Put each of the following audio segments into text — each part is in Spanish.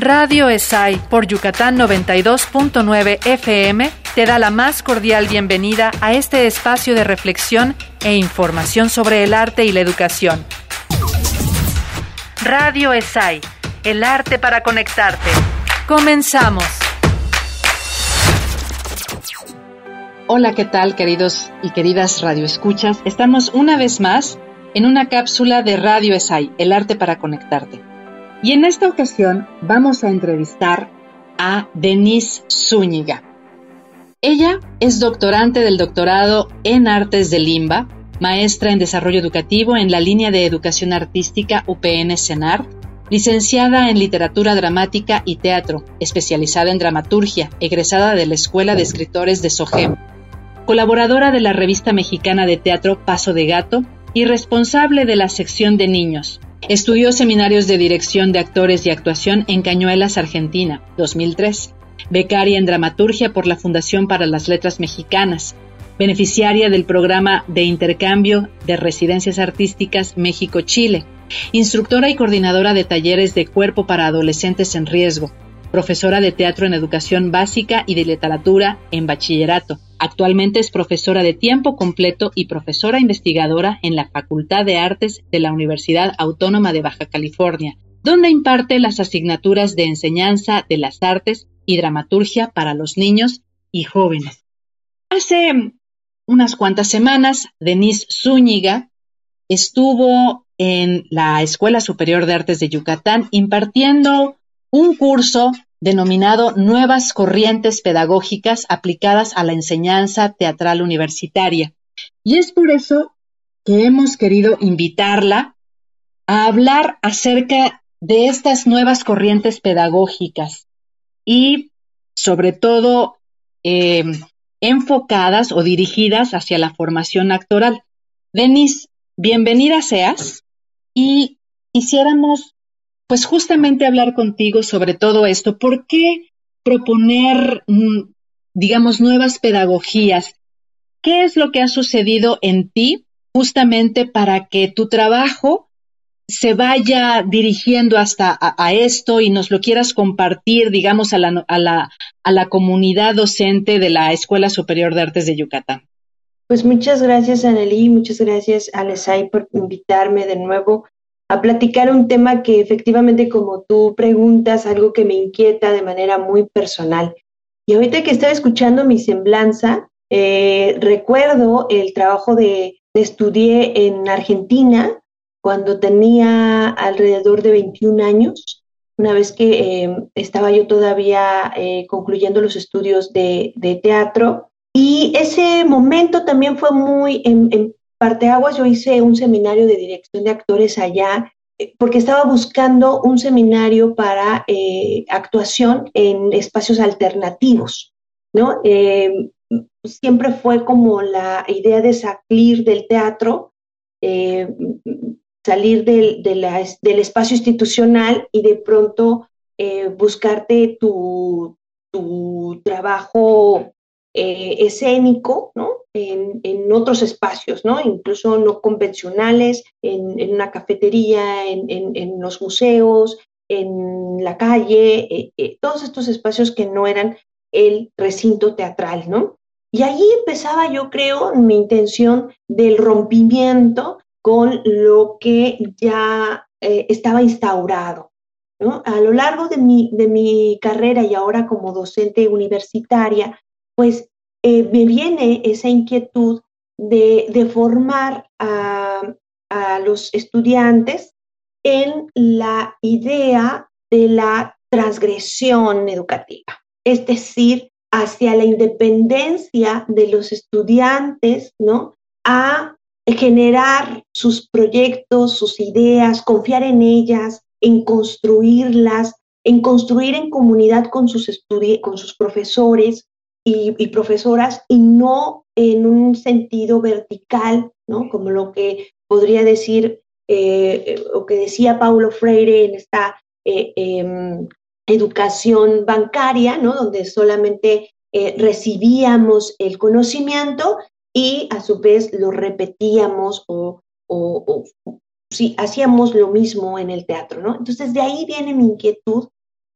Radio ESAI por Yucatán 92.9 FM te da la más cordial bienvenida a este espacio de reflexión e información sobre el arte y la educación. Radio ESAI, el arte para conectarte. Comenzamos. Hola, ¿qué tal queridos y queridas radioescuchas? Estamos una vez más en una cápsula de Radio ESAI, el arte para conectarte. Y en esta ocasión vamos a entrevistar a Denise Zúñiga. Ella es doctorante del doctorado en Artes de Limba, maestra en Desarrollo Educativo en la línea de Educación Artística UPN CENAR, licenciada en Literatura Dramática y Teatro, especializada en Dramaturgia, egresada de la Escuela de Escritores de SOGEM, colaboradora de la revista mexicana de teatro Paso de Gato y responsable de la sección de niños, Estudió seminarios de dirección de actores y actuación en Cañuelas, Argentina, 2003. Becaria en dramaturgia por la Fundación para las Letras Mexicanas. Beneficiaria del programa de intercambio de residencias artísticas México-Chile. Instructora y coordinadora de talleres de cuerpo para adolescentes en riesgo. Profesora de teatro en educación básica y de literatura en bachillerato Actualmente es profesora de tiempo completo y profesora investigadora en la Facultad de Artes de la Universidad Autónoma de Baja California, donde imparte las asignaturas de enseñanza de las artes y dramaturgia para los niños y jóvenes. Hace unas cuantas semanas, Denise Zúñiga estuvo en la Escuela Superior de Artes de Yucatán impartiendo un curso denominado Nuevas Corrientes Pedagógicas aplicadas a la enseñanza teatral universitaria. Y es por eso que hemos querido invitarla a hablar acerca de estas nuevas corrientes pedagógicas y sobre todo eh, enfocadas o dirigidas hacia la formación actoral. Denis, bienvenida seas y quisiéramos pues justamente hablar contigo sobre todo esto. ¿Por qué proponer, mm, digamos, nuevas pedagogías? ¿Qué es lo que ha sucedido en ti justamente para que tu trabajo se vaya dirigiendo hasta a, esto y nos lo quieras compartir, digamos, a la, a, la, a la comunidad docente de la Escuela Superior de Artes de Yucatán? Pues muchas gracias, Anneli, muchas gracias, Alesai, por invitarme de nuevo a platicar un tema que efectivamente, como tú preguntas, algo que me inquieta de manera muy personal. Y ahorita que estaba escuchando mi semblanza, eh, recuerdo el trabajo de, estudié en Argentina cuando tenía alrededor de 21 años, una vez que eh, estaba yo todavía eh, concluyendo los estudios de, teatro. Y ese momento también fue muy, en, Parteaguas yo hice un seminario de dirección de actores allá eh, porque estaba buscando un seminario para eh, actuación en espacios alternativos, ¿no? Eh, siempre fue como la idea de salir del teatro, salir del, espacio institucional y de pronto buscarte tu trabajo escénico, ¿no? en, otros espacios, ¿no? Incluso no convencionales, en, una cafetería, en, los museos, en la calle, eh, eh, todos estos espacios que no eran el recinto teatral, ¿no? Y ahí empezaba, yo creo, mi intención del rompimiento con lo que ya eh, estaba instaurado. ¿no? A lo largo de mi, de mi carrera y ahora como docente universitaria, pues eh, me viene esa inquietud de, formar a, los estudiantes en la idea de la transgresión educativa, es decir, hacia la independencia de los estudiantes, ¿no? A generar sus proyectos, sus ideas, confiar en ellas, en construirlas, en construir en comunidad con sus, con sus profesores, y, profesoras y no en un sentido vertical, ¿no? Como lo que podría decir eh, o que decía Paulo Freire en esta eh, em, educación bancaria, ¿no? Donde solamente eh, recibíamos el conocimiento y a su vez lo repetíamos o, o, o sí, hacíamos lo mismo en el teatro, ¿no? Entonces de ahí viene mi inquietud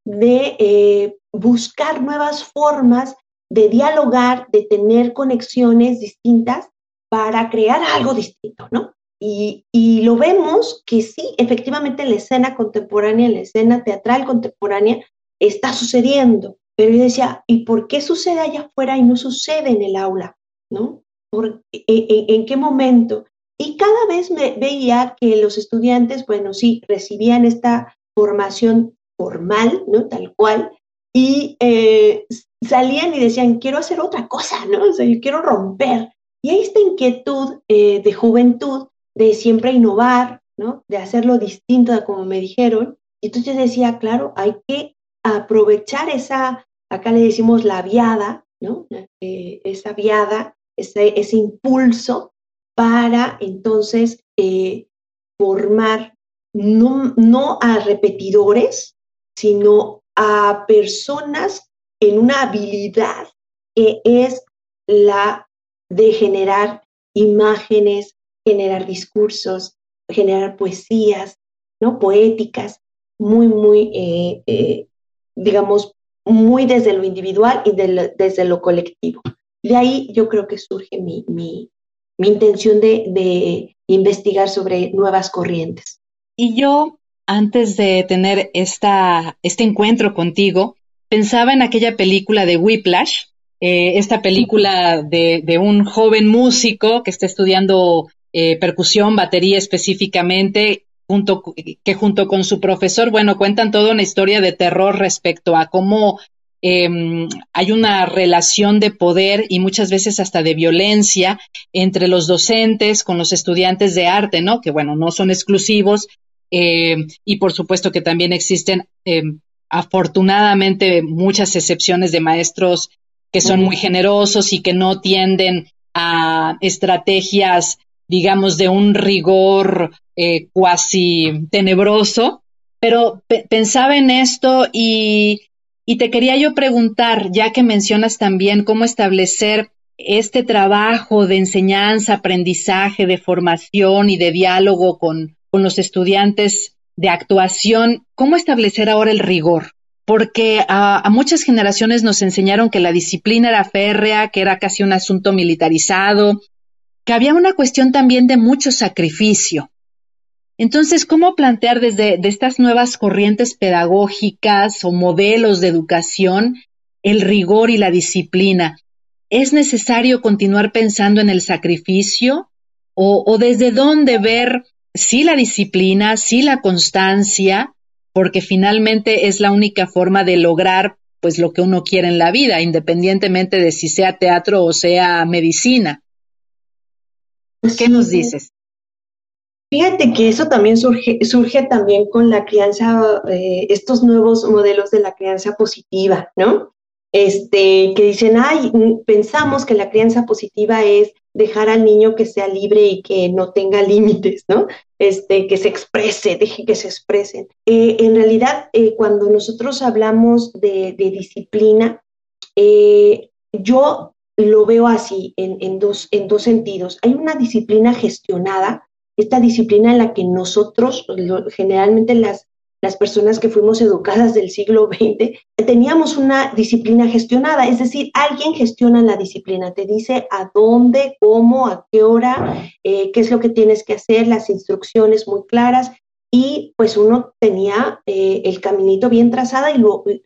de eh, buscar nuevas formas de dialogar, de tener conexiones distintas para crear algo distinto, ¿no? Y, y, lo vemos que sí, efectivamente en la escena contemporánea, la escena teatral contemporánea, está sucediendo. Pero yo decía, ¿y por qué sucede allá afuera y no sucede en el aula? ¿No? ¿Por, en, en, qué momento? Y cada vez me veía que los estudiantes, bueno, sí, recibían esta formación formal, ¿no? Tal cual, y eh, salían y decían, quiero hacer otra cosa, ¿no? O sea, yo quiero romper. Y hay esta inquietud eh, de juventud, de siempre innovar, ¿no? De hacerlo distinto como me dijeron. Y entonces decía, claro, hay que aprovechar esa, acá le decimos la viada, ¿no? Eh, esa viada, ese, ese, impulso para entonces formar no, no a repetidores, sino a personas en una habilidad que es la de generar imágenes, generar discursos, generar poesías, ¿no? Poéticas, muy, muy, eh, eh, digamos, muy desde lo individual y desde lo colectivo. De ahí yo creo que surge mi, mi, intención de, de investigar sobre nuevas corrientes. Y yo antes de tener esta, este encuentro contigo, pensaba en aquella película de Whiplash, eh, esta película de, un joven músico que está estudiando eh, percusión, batería específicamente, junto, que junto con su profesor, bueno, cuentan toda una historia de terror respecto a cómo eh, hay una relación de poder y muchas veces hasta de violencia entre los docentes con los estudiantes de arte, ¿no? Que bueno, no son exclusivos, eh, y por supuesto que también existen eh, afortunadamente muchas excepciones de maestros que son muy generosos y que no tienden a estrategias, digamos, de un rigor eh, cuasi tenebroso. Pero pensaba en esto y, y te quería yo preguntar, ya que mencionas también cómo establecer este trabajo de enseñanza, aprendizaje, de formación y de diálogo con, con los estudiantes de actuación, ¿cómo establecer ahora el rigor? Porque a, muchas generaciones nos enseñaron que la disciplina era férrea, que era casi un asunto militarizado, que había una cuestión también de mucho sacrificio. Entonces, ¿cómo plantear desde de estas nuevas corrientes pedagógicas o modelos de educación el rigor y la disciplina? ¿Es necesario continuar pensando en el sacrificio? ¿O, o desde dónde ver sí la disciplina, sí la constancia, porque finalmente es la única forma de lograr pues lo que uno quiere en la vida, independientemente de si sea teatro o sea medicina. ¿Qué nos dices? Fíjate que eso también surge, surge también con la crianza, eh, estos nuevos modelos de la crianza positiva, ¿no? Este, que dicen, ay, pensamos que la crianza positiva es dejar al niño que sea libre y que no tenga límites, ¿no? Este, que se exprese, deje que se expresen. Eh, en realidad, eh, cuando nosotros hablamos de, disciplina, eh, yo lo veo así, en, dos, en dos sentidos. Hay una disciplina gestionada, esta disciplina en la que nosotros, generalmente las, las personas que fuimos educadas del siglo XX, teníamos una disciplina gestionada, es decir, alguien gestiona la disciplina, te dice a dónde, cómo, a qué hora, eh, qué es lo que tienes que hacer, las instrucciones muy claras, y pues uno tenía eh, el caminito bien trazado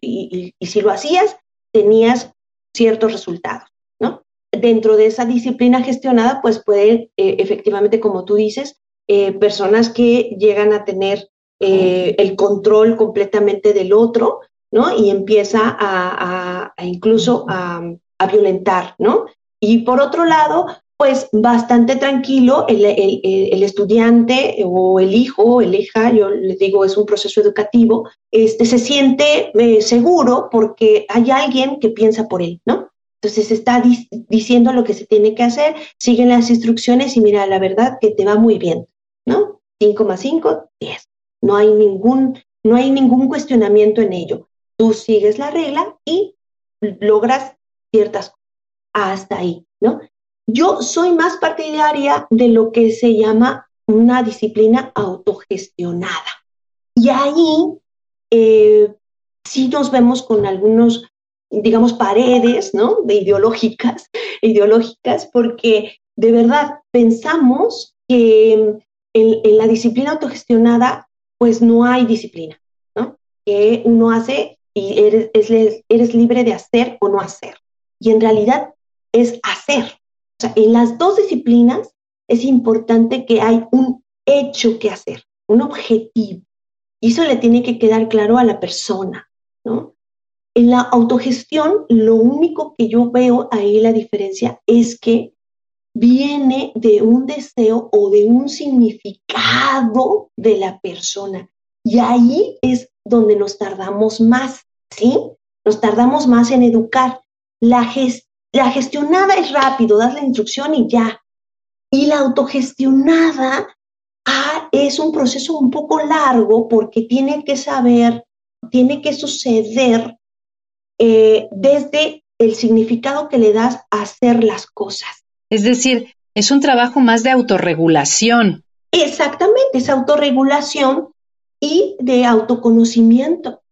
y, si lo hacías, tenías ciertos resultados, ¿no? Dentro de esa disciplina gestionada, pues pueden, eh, efectivamente, como tú dices, personas que llegan a tener eh, el control completamente del otro, ¿no? Y empieza a, incluso a, violentar, ¿no? Y por otro lado, pues bastante tranquilo el, estudiante o el hijo el hija, yo les digo, es un proceso educativo, este, se siente eh, seguro porque hay alguien que piensa por él, ¿no? Entonces está diciendo lo que se tiene que hacer, siguen las instrucciones y mira, la verdad que te va muy bien, ¿no? 5,5, 10. No hay ningún, no hay ningún cuestionamiento en ello. Tú sigues la regla y logras ciertas cosas. Hasta ahí, ¿no? Yo soy más partidaria de lo que se llama una disciplina autogestionada. Y ahí, eh, sí nos vemos con algunos, digamos, paredes, ¿no? De ideológicas, ideológicas, porque de verdad pensamos que en, la disciplina autogestionada, pues no hay disciplina, ¿no? Que uno hace y eres, eres libre de hacer o no hacer. Y en realidad es hacer. O sea, en las dos disciplinas es importante que hay un hecho que hacer, un objetivo. Y eso le tiene que quedar claro a la persona, ¿no? En la autogestión, lo único que yo veo ahí la diferencia es que viene de un deseo o de un significado de la persona. Y ahí es donde nos tardamos más, ¿sí? Nos tardamos más en educar. La, la gestionada es rápido, das la instrucción y ya. Y la autogestionada ah, es un proceso un poco largo porque tiene que saber, tiene que suceder eh, desde el significado que le das a hacer las cosas. Es decir, es un trabajo más de autorregulación. Exactamente, es autorregulación y de autoconocimiento,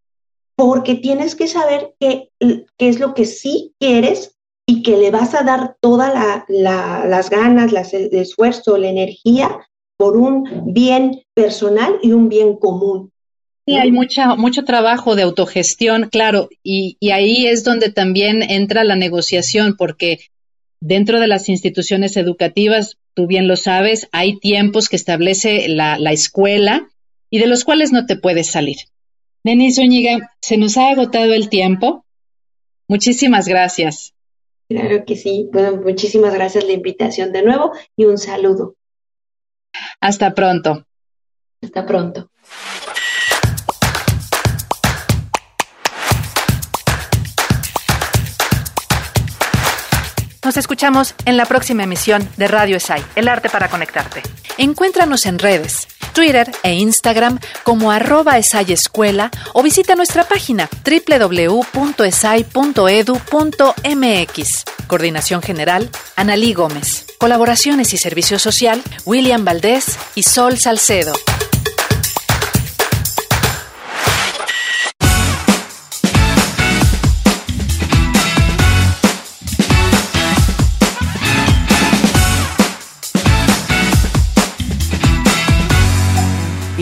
porque tienes que saber qué, qué es lo que sí quieres y que le vas a dar todas las ganas, el esfuerzo, la energía por un bien personal y un bien común. Sí, hay mucha, mucho trabajo de autogestión, claro, y, y ahí es donde también entra la negociación, porque Dentro de las instituciones educativas, tú bien lo sabes, hay tiempos que establece la, escuela y de los cuales no te puedes salir. Denis Zúñiga, se nos ha agotado el tiempo. Muchísimas gracias. Claro que sí. Bueno, muchísimas gracias la invitación de nuevo y un saludo. Hasta pronto. Hasta pronto. Nos escuchamos en la próxima emisión de Radio ESAI, El Arte para Conectarte. Encuéntranos en redes, Twitter e Instagram como arroba Escuela o visita nuestra página www.esai.edu.mx. Coordinación General, Analí Gómez. Colaboraciones y Servicio Social, William Valdés y Sol Salcedo.